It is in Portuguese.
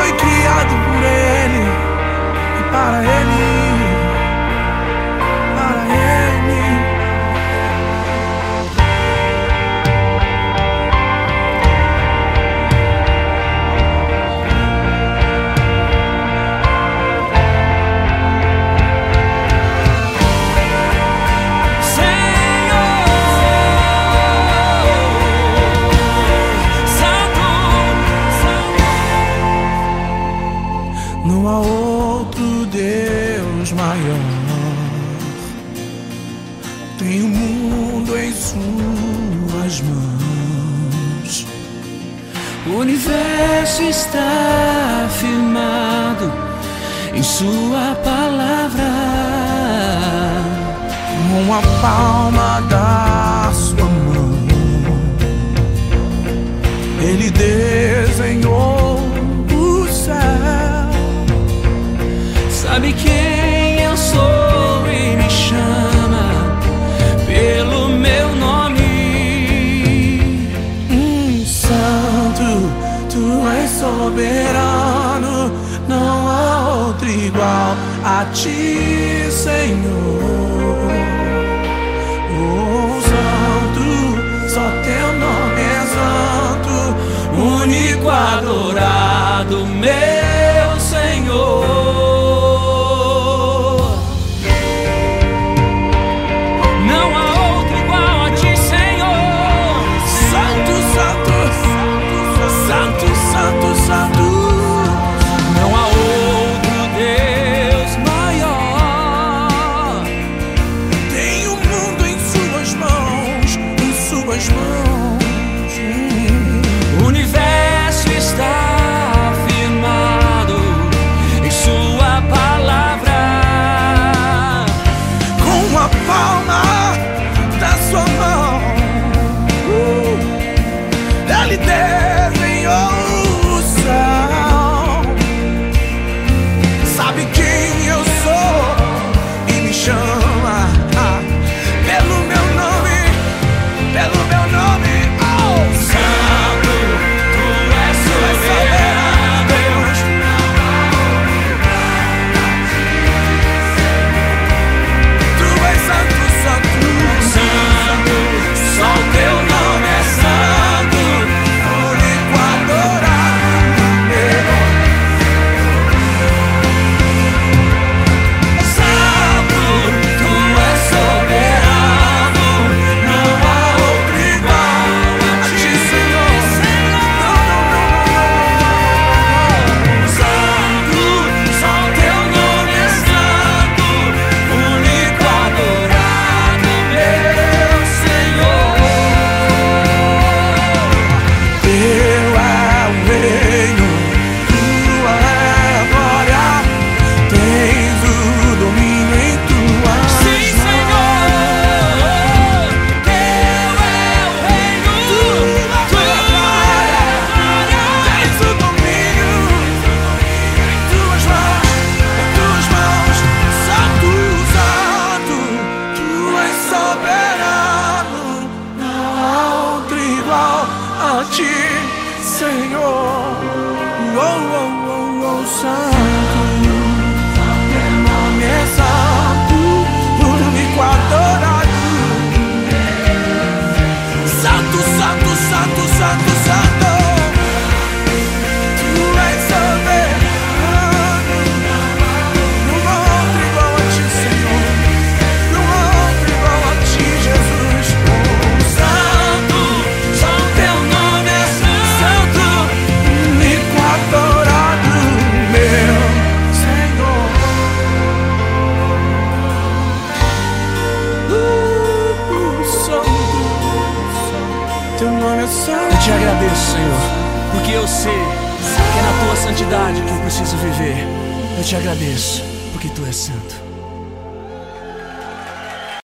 твой Não há outro Deus maior. Tem o mundo em suas mãos. O universo está firmado em Sua palavra. Com a palma da Sua mão, Ele desenhou. ti, Senhor. lhe. Senhor, oh, oh, oh, oh, Santo. porque eu sei que é na tua santidade que eu preciso viver. Eu te agradeço, porque tu és santo.